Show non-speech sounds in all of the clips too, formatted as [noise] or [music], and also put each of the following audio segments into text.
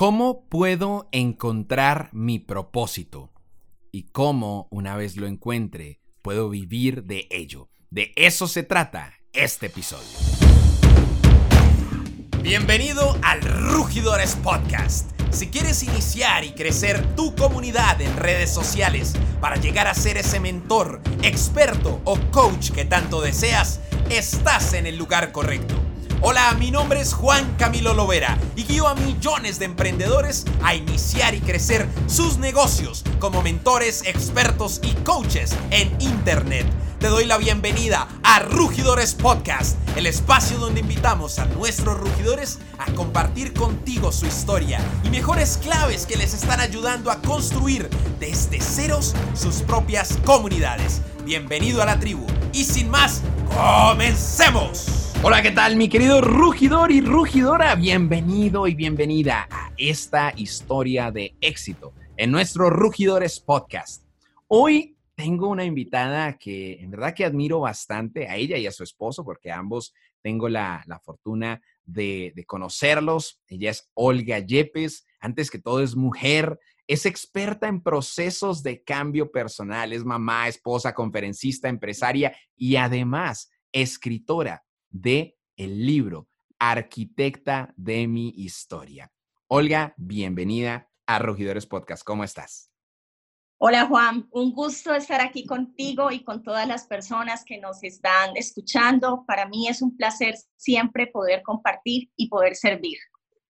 ¿Cómo puedo encontrar mi propósito? Y cómo, una vez lo encuentre, puedo vivir de ello. De eso se trata este episodio. Bienvenido al Rugidores Podcast. Si quieres iniciar y crecer tu comunidad en redes sociales para llegar a ser ese mentor, experto o coach que tanto deseas, estás en el lugar correcto. Hola, mi nombre es Juan Camilo Lovera y guío a millones de emprendedores a iniciar y crecer sus negocios como mentores, expertos y coaches en Internet. Te doy la bienvenida a Rugidores Podcast, el espacio donde invitamos a nuestros rugidores a compartir contigo su historia y mejores claves que les están ayudando a construir desde ceros sus propias comunidades. Bienvenido a la tribu y sin más, comencemos. Hola, ¿qué tal mi querido rugidor y rugidora? Bienvenido y bienvenida a esta historia de éxito en nuestro Rugidores Podcast. Hoy tengo una invitada que en verdad que admiro bastante a ella y a su esposo porque ambos tengo la, fortuna de, de conocerlos. Ella es Olga Yepes, antes que todo es mujer, es experta en procesos de cambio personal, es mamá, esposa, conferencista, empresaria y además escritora de el libro Arquitecta de mi historia. Olga, bienvenida a Rugidores Podcast. ¿Cómo estás? Hola Juan, un gusto estar aquí contigo y con todas las personas que nos están escuchando. Para mí es un placer siempre poder compartir y poder servir.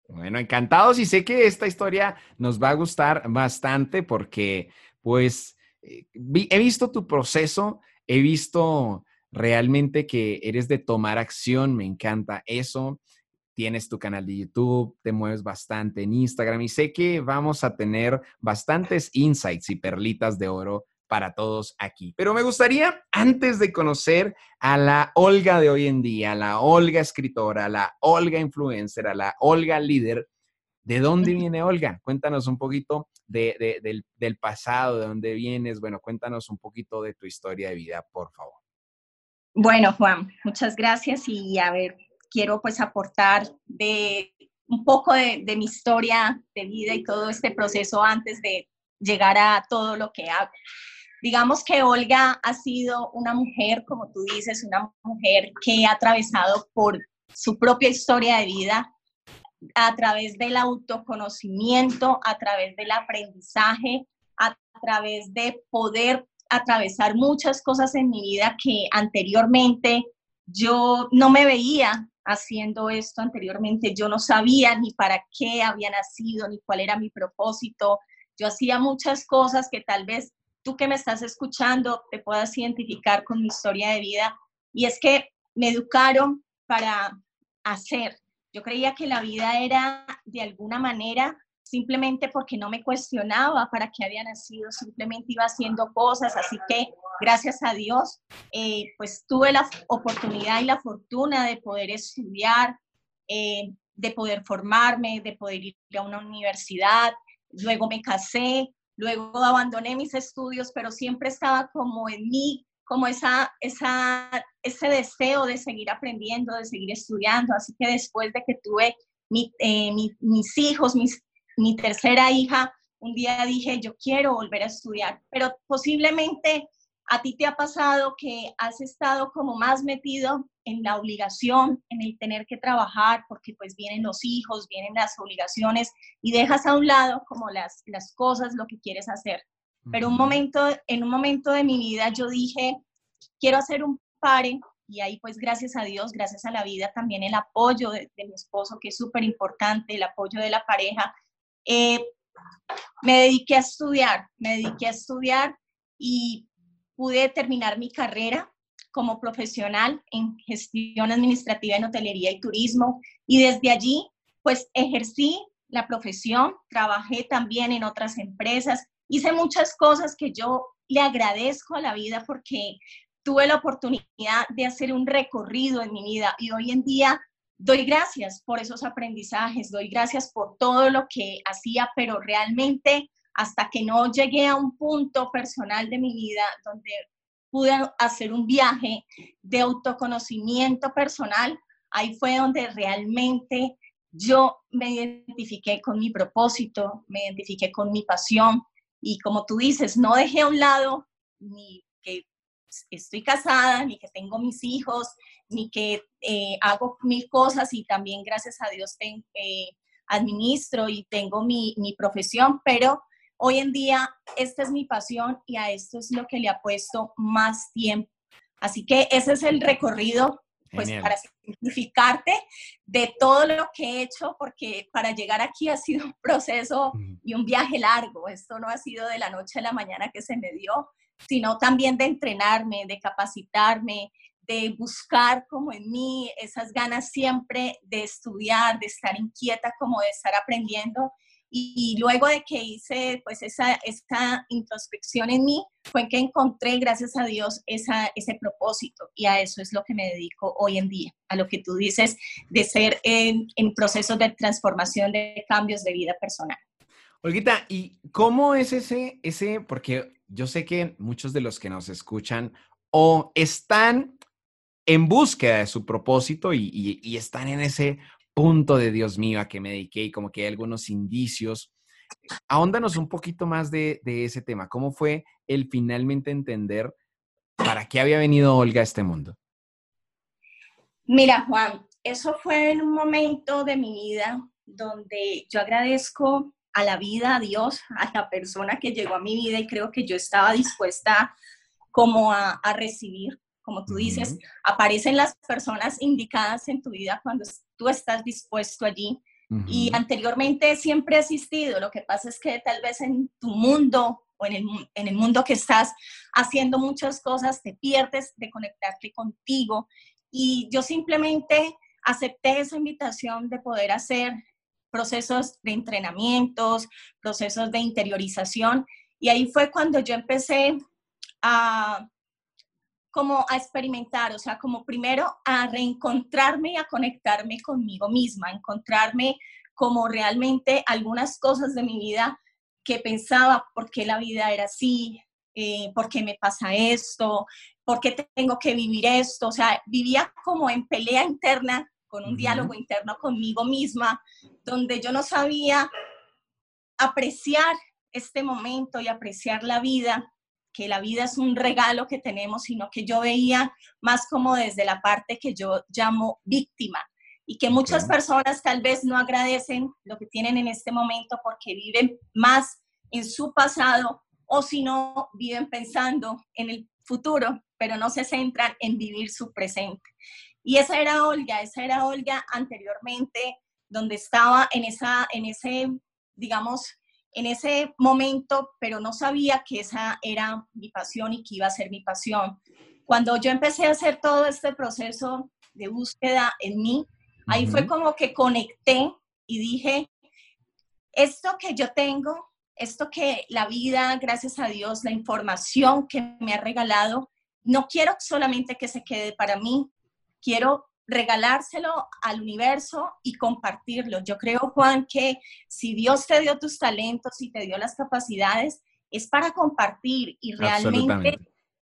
Bueno, encantados y sé que esta historia nos va a gustar bastante porque pues eh, he visto tu proceso, he visto realmente que eres de tomar acción, me encanta eso. Tienes tu canal de YouTube, te mueves bastante en Instagram y sé que vamos a tener bastantes insights y perlitas de oro para todos aquí. Pero me gustaría, antes de conocer a la Olga de hoy en día, la Olga escritora, la Olga influencer, a la Olga líder, ¿de dónde viene Olga? Cuéntanos un poquito del, del pasado, de dónde vienes. Bueno, cuéntanos un poquito de tu historia de vida, por favor. Bueno, Juan, muchas gracias y a ver, quiero pues aportar de un poco de, mi historia de vida y todo este proceso antes de llegar a todo lo que hago. Digamos que Olga ha sido una mujer, como tú dices, una mujer que ha atravesado por su propia historia de vida a través del autoconocimiento, a través del aprendizaje, a través de poder atravesar muchas cosas en mi vida que anteriormente yo no me veía haciendo esto anteriormente, yo no sabía ni para qué había nacido, ni cuál era mi propósito. Yo hacía muchas cosas que tal vez tú que me estás escuchando te puedas identificar con mi historia de vida. Y es que me educaron para hacer. Yo creía que la vida era de alguna manera simplemente porque no me cuestionaba para qué había nacido, simplemente iba haciendo cosas, así que gracias a Dios, eh, pues tuve la oportunidad y la fortuna de poder estudiar, eh, de poder formarme, de poder ir a una universidad, luego me casé, luego abandoné mis estudios, pero siempre estaba como en mí, como esa, esa, ese deseo de seguir aprendiendo, de seguir estudiando, así que después de que tuve eh, mis hijos, mis mi tercera hija, un día dije, yo quiero volver a estudiar, pero posiblemente a ti te ha pasado que has estado como más metido en la obligación, en el tener que trabajar, porque pues vienen los hijos, vienen las obligaciones y dejas a un lado como las, las cosas, lo que quieres hacer. Pero un momento, en un momento de mi vida yo dije, quiero hacer un pare y ahí pues gracias a Dios, gracias a la vida, también el apoyo de, de mi esposo, que es súper importante, el apoyo de la pareja, eh, me dediqué a estudiar, me dediqué a estudiar y pude terminar mi carrera como profesional en gestión administrativa en hotelería y turismo. Y desde allí pues ejercí la profesión, trabajé también en otras empresas, hice muchas cosas que yo le agradezco a la vida porque tuve la oportunidad de hacer un recorrido en mi vida y hoy en día doy gracias por esos aprendizajes, doy gracias por todo lo que hacía, pero realmente hasta que no llegué a un punto personal de mi vida donde pude hacer un viaje de autoconocimiento personal, ahí fue donde realmente yo me identifiqué con mi propósito, me identifiqué con mi pasión. Y como tú dices, no dejé a un lado ni que estoy casada, ni que tengo mis hijos, ni que eh, hago mil cosas y también gracias a Dios eh, administro y tengo mi, mi profesión, pero hoy en día esta es mi pasión y a esto es lo que le apuesto más tiempo. Así que ese es el recorrido pues para simplificarte de todo lo que he hecho, porque para llegar aquí ha sido un proceso y un viaje largo. Esto no ha sido de la noche a la mañana que se me dio, sino también de entrenarme, de capacitarme, de buscar como en mí esas ganas siempre de estudiar, de estar inquieta, como de estar aprendiendo y, luego de que hice pues esa, esa introspección en mí, fue que encontré, gracias a Dios, esa, ese propósito. Y a eso es lo que me dedico hoy en día, a lo que tú dices de ser en, en procesos de transformación, de cambios de vida personal. Olguita, ¿y cómo es ese, ese, porque yo sé que muchos de los que nos escuchan o están en búsqueda de su propósito y, están en ese punto de Dios mío a que me dediqué y como que hay algunos indicios. Ahóndanos un poquito más de, ese tema. ¿Cómo fue el finalmente entender para qué había venido Olga a este mundo? Mira, Juan, eso fue en un momento de mi vida donde yo agradezco a la vida, a Dios, a la persona que llegó a mi vida y creo que yo estaba dispuesta como a, a recibir como tú dices, aparecen las personas indicadas en tu vida cuando tú estás dispuesto allí. Y anteriormente siempre he existido, lo que pasa es que tal vez en tu mundo o en el, en el mundo que estás haciendo muchas cosas, te pierdes de conectarte contigo. Y yo simplemente acepté esa invitación de poder hacer procesos de entrenamientos, procesos de interiorización. Y ahí fue cuando yo empecé a como a experimentar, o sea, como primero a reencontrarme y a conectarme conmigo misma, encontrarme como realmente algunas cosas de mi vida que pensaba por qué la vida era así, eh, por qué me pasa esto, por qué tengo que vivir esto, o sea, vivía como en pelea interna, con un diálogo interno conmigo misma, donde yo no sabía apreciar este momento y apreciar la vida que la vida es un regalo que tenemos, sino que yo veía más como desde la parte que yo llamo víctima y que muchas personas tal vez no agradecen lo que tienen en este momento porque viven más en su pasado o si no viven pensando en el futuro, pero no se centran en vivir su presente. Y esa era Olga, esa era Olga anteriormente, donde estaba en, esa, en ese, digamos, en ese momento, pero no sabía que esa era mi pasión y que iba a ser mi pasión. Cuando yo empecé a hacer todo este proceso de búsqueda en mí, ahí fue como que conecté y dije, esto que yo tengo, esto que la vida, gracias a Dios, la información que me ha regalado, no quiero solamente que se quede para mí, quiero regalárselo al universo y compartirlo. Yo creo, Juan, que si Dios te dio tus talentos y te dio las capacidades, es para compartir y realmente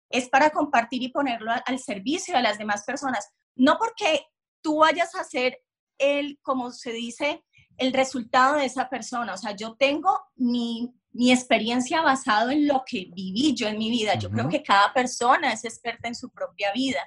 es para compartir y ponerlo al servicio de las demás personas. No porque tú vayas a ser el, como se dice, el resultado de esa persona. O sea, yo tengo mi, mi experiencia basado en lo que viví yo en mi vida. Yo creo que cada persona es experta en su propia vida,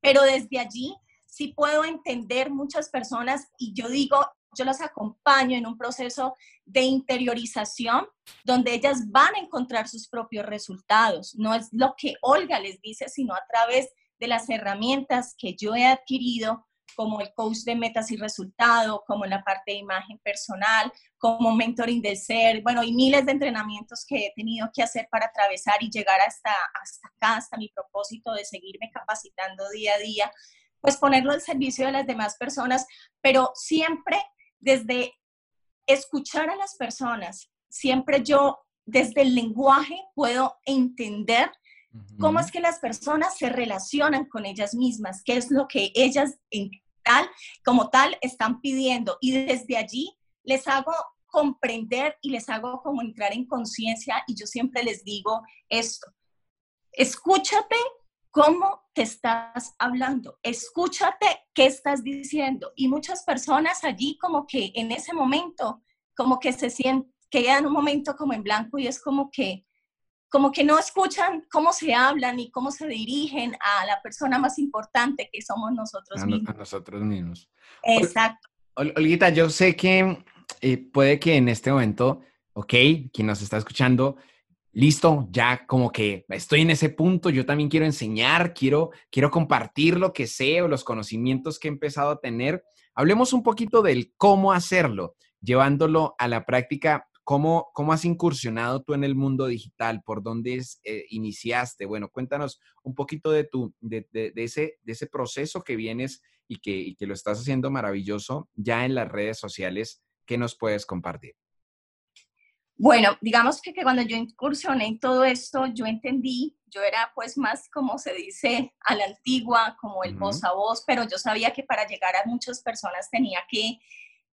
pero desde allí sí puedo entender muchas personas y yo digo, yo las acompaño en un proceso de interiorización donde ellas van a encontrar sus propios resultados. No es lo que Olga les dice, sino a través de las herramientas que yo he adquirido como el coach de metas y resultados, como la parte de imagen personal, como mentoring del ser, bueno, y miles de entrenamientos que he tenido que hacer para atravesar y llegar hasta, hasta acá, hasta mi propósito de seguirme capacitando día a día pues ponerlo al servicio de las demás personas, pero siempre desde escuchar a las personas, siempre yo desde el lenguaje puedo entender cómo es que las personas se relacionan con ellas mismas, qué es lo que ellas en tal, como tal están pidiendo. Y desde allí les hago comprender y les hago como entrar en conciencia y yo siempre les digo esto, escúchate cómo te estás hablando, escúchate qué estás diciendo. Y muchas personas allí como que en ese momento, como que se sienten, quedan un momento como en blanco y es como que como que no escuchan cómo se hablan y cómo se dirigen a la persona más importante que somos nosotros mismos. A nosotros mismos. Exacto. Olguita, yo sé que eh, puede que en este momento, ok, quien nos está escuchando, listo, ya como que estoy en ese punto, yo también quiero enseñar, quiero, quiero compartir lo que sé o los conocimientos que he empezado a tener. Hablemos un poquito del cómo hacerlo, llevándolo a la práctica. ¿Cómo, cómo has incursionado tú en el mundo digital? ¿Por dónde eh, iniciaste? Bueno, cuéntanos un poquito de, tu, de, de, ese, de ese proceso que vienes y que, y que lo estás haciendo maravilloso ya en las redes sociales. ¿Qué nos puedes compartir? Bueno, digamos que, que, cuando yo incursioné en todo esto, yo entendí, yo era pues más como se dice a la antigua, como el voz a voz, pero yo sabía que para llegar a muchas personas tenía que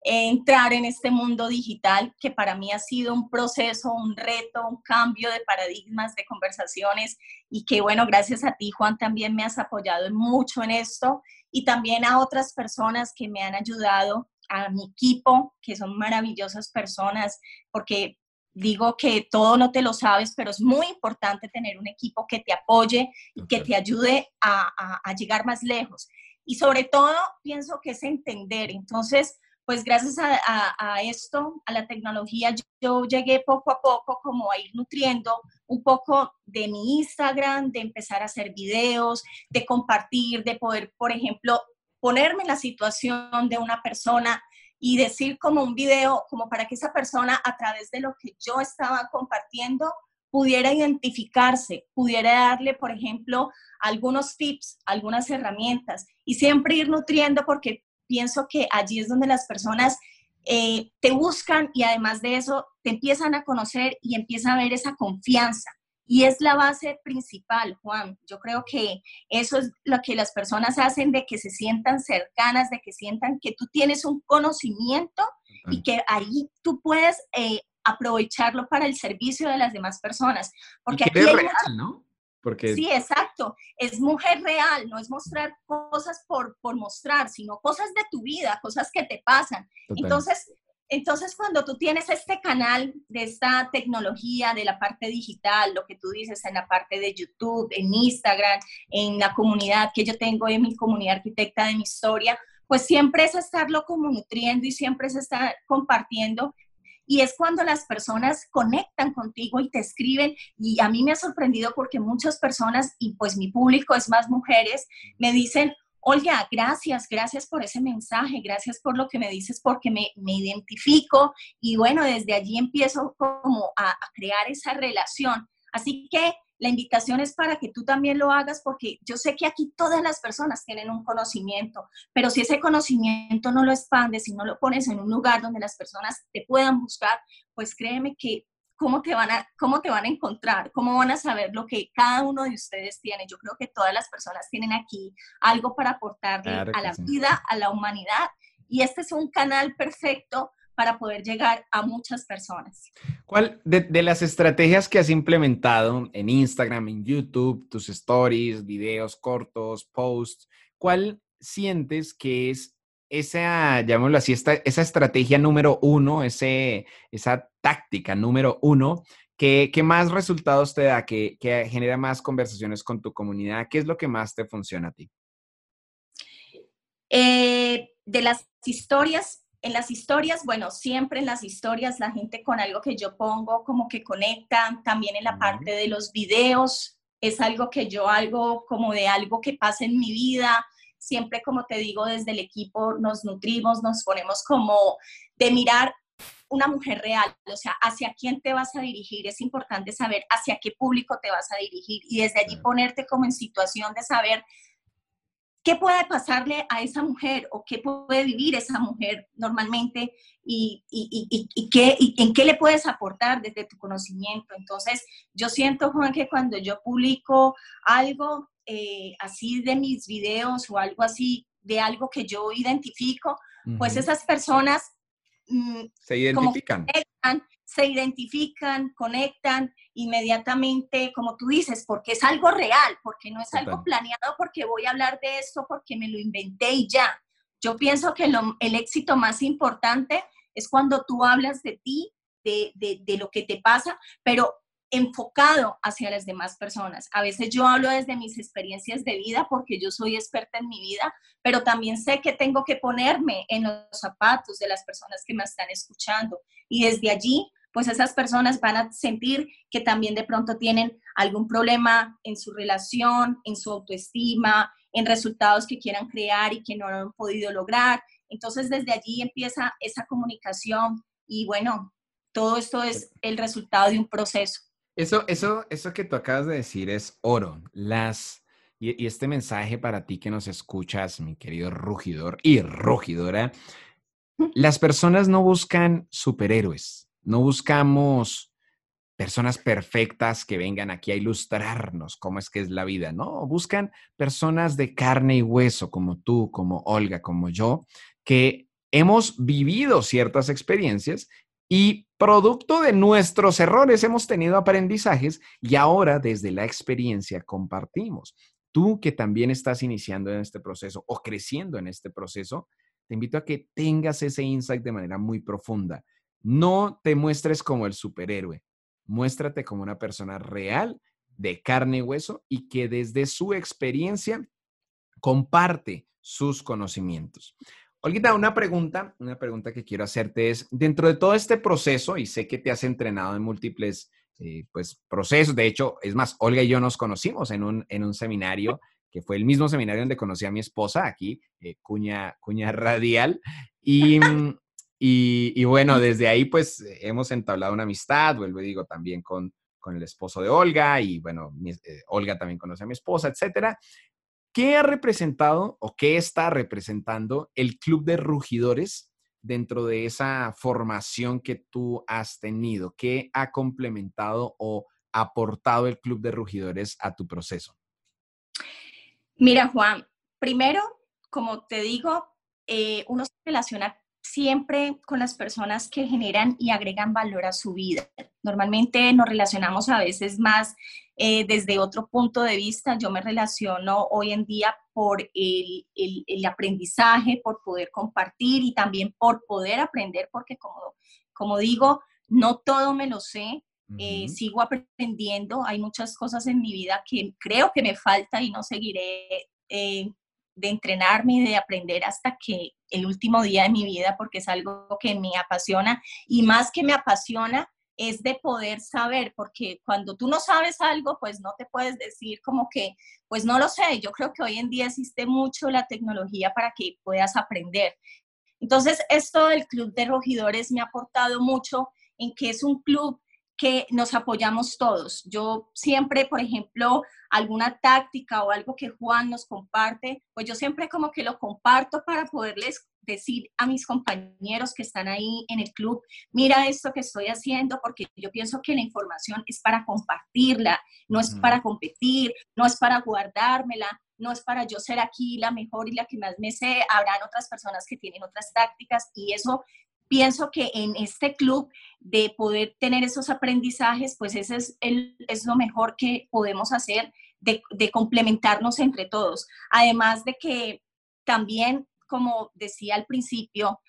entrar en este mundo digital, que para mí ha sido un proceso, un reto, un cambio de paradigmas, de conversaciones, y que bueno, gracias a ti, Juan, también me has apoyado mucho en esto, y también a otras personas que me han ayudado a mi equipo, que son maravillosas personas, porque digo que todo no te lo sabes, pero es muy importante tener un equipo que te apoye y que te ayude a, llegar más lejos. Y sobre todo, pienso que es entender. Entonces, pues gracias a, esto, a la tecnología, yo, llegué poco a poco como a ir nutriendo un poco de mi Instagram, de empezar a hacer videos, de compartir, de poder, por ejemplo, ponerme en la situación de una persona y decir como un video, como para que esa persona a través de lo que yo estaba compartiendo pudiera identificarse, pudiera darle, por ejemplo, algunos tips, algunas herramientas y siempre ir nutriendo porque pienso que allí es donde las personas eh, te buscan y además de eso te empiezan a conocer y empiezan a ver esa confianza. Y es la base principal, Juan. Yo creo que eso es lo que las personas hacen de que se sientan cercanas, de que sientan que tú tienes un conocimiento y que ahí tú puedes eh, aprovecharlo para el servicio de las demás personas. Porque aquí es real, ¿no? Porque... Sí, exacto. Es mujer real, no es mostrar cosas por, por mostrar, sino cosas de tu vida, cosas que te pasan. Entonces, entonces, cuando tú tienes este canal de esta tecnología, de la parte digital, lo que tú dices en la parte de YouTube, en Instagram, en la comunidad que yo tengo en mi comunidad arquitecta de mi historia, pues siempre es estarlo como nutriendo y siempre es estar compartiendo. Y es cuando las personas conectan contigo y te escriben. Y a mí me ha sorprendido porque muchas personas, y pues mi público es más mujeres, me dicen, Olga, gracias, gracias por ese mensaje, gracias por lo que me dices, porque me, identifico y bueno, desde allí empiezo como a, a, crear esa relación. Así que la invitación es para que tú también lo hagas porque yo sé que aquí todas las personas tienen un conocimiento, pero si ese conocimiento no lo expandes, si no lo pones en un lugar donde las personas te puedan buscar, pues créeme que cómo te, van a, cómo te van a encontrar, cómo van a saber lo que cada uno de ustedes tiene. Yo creo que todas las personas tienen aquí algo para aportarle a la vida, a la humanidad. Y este es un canal perfecto para poder llegar a muchas personas. ¿Cuál de, de, las estrategias que has implementado en Instagram, en YouTube, tus stories, videos cortos, posts, cuál sientes que es esa, llamémoslo así, esta, esa estrategia número uno, ese, esa táctica número uno, que, más resultados te da, que, que, genera más conversaciones con tu comunidad? ¿Qué es lo que más te funciona a ti? Eh, de las historias, en las historias, bueno, siempre en las historias la gente con algo que yo pongo como que conectan, también en la parte de los videos, es algo que yo hago como de algo que pasa en mi vida, siempre, como te digo, desde el equipo nos nutrimos, nos ponemos como de mirar una mujer real, o sea, hacia quién te vas a dirigir, es importante saber hacia qué público te vas a dirigir y desde allí ponerte como en situación de saber qué puede pasarle a esa mujer o qué puede vivir esa mujer normalmente y, y, qué, en qué le puedes aportar desde tu conocimiento. Entonces, yo siento, Juan, que cuando yo publico algo, eh, así de mis videos o algo así, de algo que yo identifico, pues esas personas mm, se identifican. se identifican, conectan inmediatamente, como tú dices, porque es algo real, porque no es algo planeado, porque voy a hablar de esto, porque me lo inventé y ya. Yo pienso que el éxito más importante es cuando tú hablas de ti, de, de lo que te pasa, pero enfocado hacia las demás personas. A veces yo hablo desde mis experiencias de vida porque yo soy experta en mi vida, pero también sé que tengo que ponerme en los zapatos de las personas que me están escuchando. Y desde allí, pues esas personas van a sentir que también de pronto tienen algún problema en su relación, en su autoestima, en resultados que quieran crear y que no han podido lograr. Entonces desde allí empieza esa comunicación y bueno, todo esto es el resultado de un proceso. Eso, eso, eso que tú acabas de decir es oro. Las, y, este mensaje para ti que nos escuchas, mi querido rugidor y rugidora, [laughs] las personas no buscan superhéroes, no buscamos personas perfectas que vengan aquí a ilustrarnos cómo es que es la vida, no, buscan personas de carne y hueso como tú, como Olga, como yo, que hemos vivido ciertas experiencias y producto de nuestros errores hemos tenido aprendizajes y ahora desde la experiencia compartimos. Tú que también estás iniciando en este proceso o creciendo en este proceso, te invito a que tengas ese insight de manera muy profunda. No te muestres como el superhéroe, muéstrate como una persona real, de carne y hueso, y que desde su experiencia comparte sus conocimientos. Olguita, una pregunta, una pregunta que quiero hacerte es, dentro de todo este proceso, y sé que te has entrenado en múltiples eh, pues, procesos, de hecho, es más, Olga y yo nos conocimos en un, en un seminario, que fue el mismo seminario donde conocí a mi esposa, aquí, eh, Cuña, Cuña Radial, y, y, bueno, desde ahí pues hemos entablado una amistad, vuelvo y digo, también con, con el esposo de Olga, y bueno, eh, Olga también conoce a mi esposa, etcétera. ¿Qué ha representado o qué está representando el Club de Rugidores dentro de esa formación que tú has tenido? ¿Qué ha complementado o aportado el Club de Rugidores a tu proceso? Mira, Juan, primero, como te digo, eh, uno se relaciona siempre con las personas que generan y agregan valor a su vida. Normalmente nos relacionamos a veces más eh, desde otro punto de vista. Yo me relaciono hoy en día por el, el, aprendizaje, por poder compartir y también por poder aprender, porque como, como digo, no todo me lo sé. Eh, sigo aprendiendo, hay muchas cosas en mi vida que creo que me falta y no seguiré eh, de entrenarme y de aprender hasta que el último día de mi vida, porque es algo que me apasiona y más que me apasiona es de poder saber, porque cuando tú no sabes algo, pues no te puedes decir como que, pues no lo sé, yo creo que hoy en día existe mucho la tecnología para que puedas aprender. Entonces, esto del Club de Rogidores me ha aportado mucho en que es un club que nos apoyamos todos. Yo siempre, por ejemplo, alguna táctica o algo que Juan nos comparte, pues yo siempre como que lo comparto para poderles decir a mis compañeros que están ahí en el club, mira esto que estoy haciendo, porque yo pienso que la información es para compartirla, no es para competir, no es para guardármela, no es para yo ser aquí la mejor y la que más me sé, habrán otras personas que tienen otras tácticas y eso pienso que en este club de poder tener esos aprendizajes, pues ese es, el, es lo mejor que podemos hacer de, de, complementarnos entre todos. Además de que también, como decía al principio,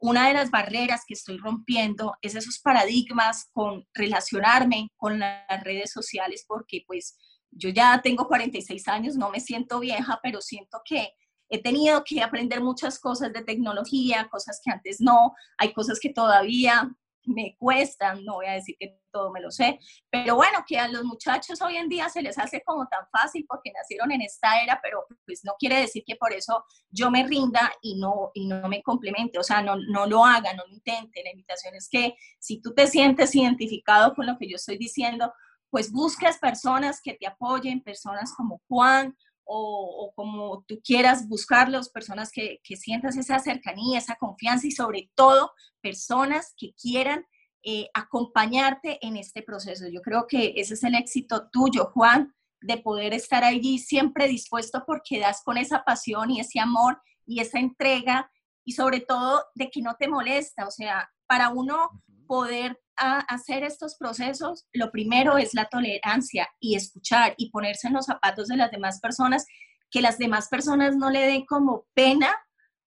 una de las barreras que estoy rompiendo es esos paradigmas con relacionarme con las redes sociales, porque pues yo ya tengo 46 años, no me siento vieja, pero siento que he tenido que aprender muchas cosas de tecnología, cosas que antes no, hay cosas que todavía me cuestan, no voy a decir que todo me lo sé, pero bueno, que a los muchachos hoy en día se les hace como tan fácil porque nacieron en esta era, pero pues no quiere decir que por eso yo me rinda y no, y no me complemente, o sea, no, no lo haga, no lo intente, la invitación es que si tú te sientes identificado con lo que yo estoy diciendo, pues busques personas que te apoyen, personas como Juan, o, como tú quieras buscarlos, personas que, que, sientas esa cercanía, esa confianza y sobre todo personas que quieran eh, acompañarte en este proceso. Yo creo que ese es el éxito tuyo, Juan, de poder estar allí siempre dispuesto porque das con esa pasión y ese amor y esa entrega y sobre todo de que no te molesta. O sea, para uno poder hacer estos procesos, lo primero es la tolerancia y escuchar y ponerse en los zapatos de las demás personas, que las demás personas no le den como pena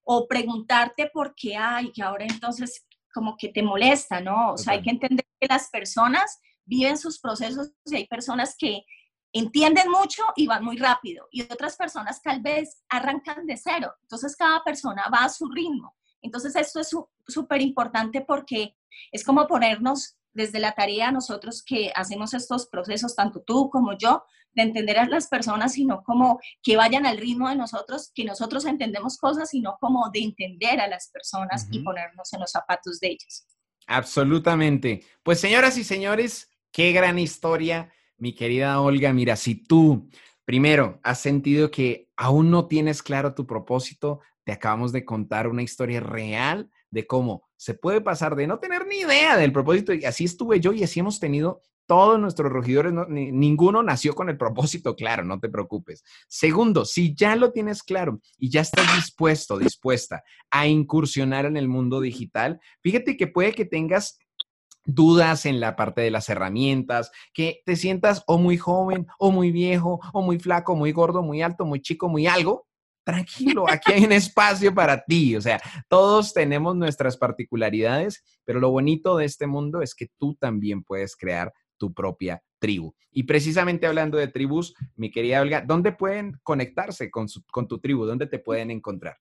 o preguntarte por qué hay, que ahora entonces como que te molesta, ¿no? O sea, hay que entender que las personas viven sus procesos y hay personas que entienden mucho y van muy rápido y otras personas tal vez arrancan de cero. Entonces cada persona va a su ritmo. Entonces esto es súper importante porque es como ponernos desde la tarea nosotros que hacemos estos procesos, tanto tú como yo, de entender a las personas, sino como que vayan al ritmo de nosotros, que nosotros entendemos cosas, sino como de entender a las personas y ponernos en los zapatos de ellas. Absolutamente. Pues señoras y señores, qué gran historia, mi querida Olga. Mira, si tú primero has sentido que aún no tienes claro tu propósito, te acabamos de contar una historia real de cómo se puede pasar de no tener ni idea del propósito, y así estuve yo y así hemos tenido todos nuestros regidores, ninguno nació con el propósito claro, no te preocupes. Segundo, si ya lo tienes claro y ya estás dispuesto, dispuesta a incursionar en el mundo digital, fíjate que puede que tengas dudas en la parte de las herramientas, que te sientas o muy joven o muy viejo o muy flaco, muy gordo, muy alto, muy chico, muy algo, tranquilo, aquí hay un espacio para ti. O sea, todos tenemos nuestras particularidades, pero lo bonito de este mundo es que tú también puedes crear tu propia tribu. Y precisamente hablando de tribus, mi querida Olga, ¿dónde pueden conectarse con, con tu tribu? ¿Dónde te pueden encontrar?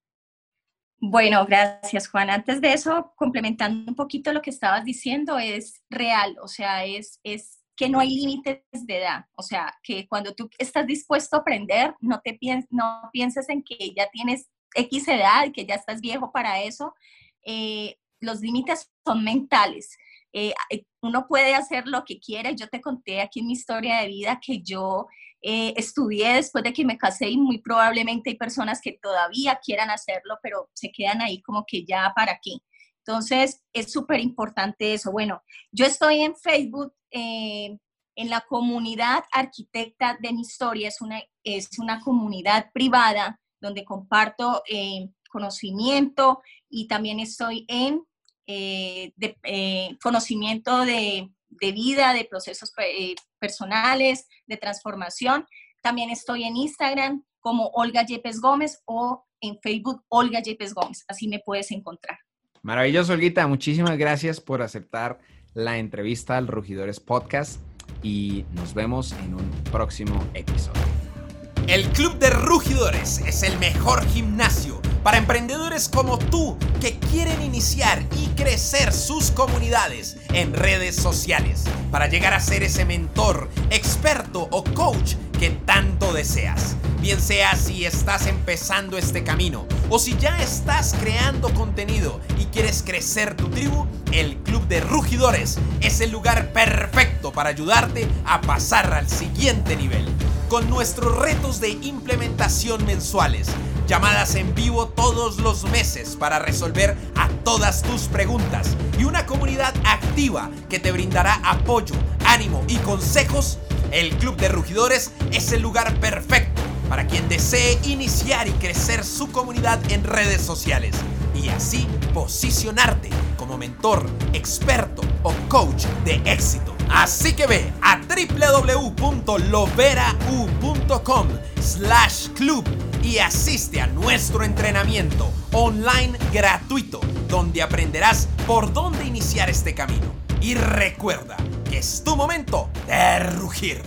Bueno, gracias Juan. Antes de eso, complementando un poquito lo que estabas diciendo, es real, o sea, es, es que no hay límites de edad, o sea, que cuando tú estás dispuesto a aprender, no, te no pienses en que ya tienes X edad que ya estás viejo para eso. Eh, los límites son mentales. Eh, uno puede hacer lo que quiera. Yo te conté aquí en mi historia de vida que yo eh, estudié después de que me casé y muy probablemente hay personas que todavía quieran hacerlo, pero se quedan ahí como que ya para qué. Entonces, es súper importante eso. Bueno, yo estoy en Facebook, eh, en la comunidad arquitecta de mi historia, es una, es una comunidad privada donde comparto eh, conocimiento y también estoy en eh, conocimiento de, de, vida, de procesos personales, de transformación. También estoy en Instagram como Olga Yepes Gómez o en Facebook Olga Yepes Gómez. Así me puedes encontrar. Maravilloso, Olguita. Muchísimas gracias por aceptar la entrevista al Rugidores Podcast y nos vemos en un próximo episodio. El Club de Rugidores es el mejor gimnasio para emprendedores como tú que quieren iniciar y crecer sus comunidades en redes sociales para llegar a ser ese mentor, experto o coach que tanto deseas. Bien sea si estás empezando este camino o si ya estás creando contenido y quieres crecer tu tribu, el Club de Rugidores es el lugar perfecto para ayudarte a pasar al siguiente nivel. Con nuestros retos de implementación mensuales, llamadas en vivo todos los meses para resolver a todas tus preguntas y una comunidad activa que te brindará apoyo, ánimo y consejos, el Club de Rugidores es el lugar perfecto para quien desee iniciar y crecer su comunidad en redes sociales y así posicionarte como mentor, experto o coach de éxito. Así que ve a www.loverau.com slash club y asiste a nuestro entrenamiento online gratuito donde aprenderás por dónde iniciar este camino. Y recuerda es tu momento de rugir.